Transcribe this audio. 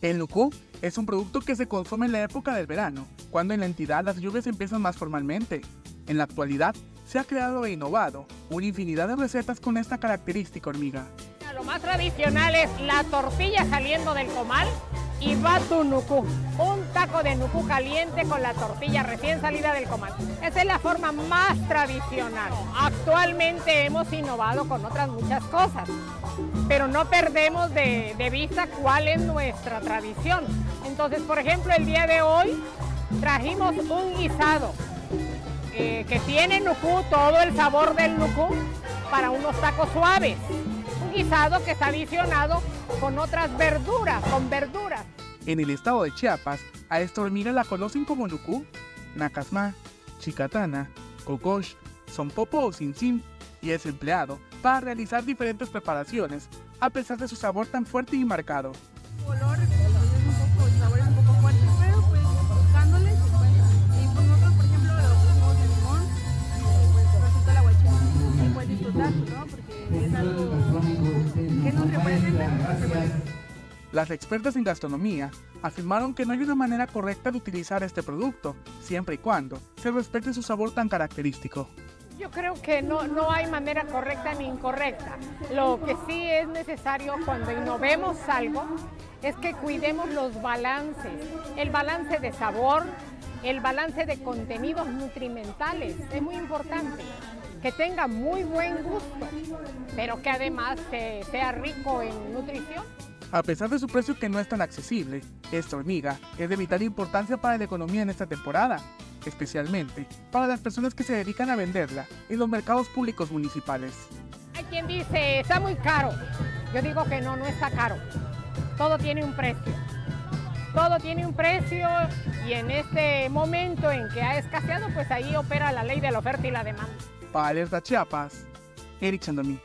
El nucú es un producto que se consume en la época del verano, cuando en la entidad las lluvias empiezan más formalmente. En la actualidad, se ha creado e innovado una infinidad de recetas con esta característica hormiga. Lo más tradicional es la tortilla saliendo del comal y va tu nucú, un taco de nucú caliente con la tortilla recién salida del comal. Esa es la forma más tradicional. Actualmente hemos innovado con otras muchas cosas, pero no perdemos de, vista cuál es nuestra tradición. Entonces, por ejemplo, el día de hoy trajimos un guisado eh, que tiene nucú, todo el sabor del nucú, para unos tacos suaves. Un guisado que está adicionado con otras verduras, con verduras. En el estado de Chiapas, a esta hormiga la conocen como nucú, nacasma, chicatana, cocosh, sonpopo o sinsin, y es empleado para realizar diferentes preparaciones, a pesar de su sabor tan fuerte y marcado. Color, es un poco, el sabor es un poco fuerte, pero pues buscándole. Y pues nosotros, por ejemplo, lo pusimos de limón y pues resulta la guachana. Y pues disfrutarlo, ¿no? Porque es algo Las expertas en gastronomía afirmaron que no hay una manera correcta de utilizar este producto, siempre y cuando se respete su sabor tan característico. Yo creo que no, no hay manera correcta ni incorrecta. Lo que sí es necesario cuando innovemos algo es que cuidemos los balances, el balance de sabor, el balance de contenidos nutrimentales, es muy importante. Que tenga muy buen gusto, pero que además eh, sea rico en nutrición. A pesar de su precio que no es tan accesible, esta hormiga es de vital importancia para la economía en esta temporada, especialmente para las personas que se dedican a venderla en los mercados públicos municipales. Hay quien dice, está muy caro. Yo digo que no, no está caro. Todo tiene un precio. Todo tiene un precio y en este momento en que ha escaseado, pues ahí opera la ley de la oferta y la demanda. Para Alerta Chiapas, Eric Chandomí.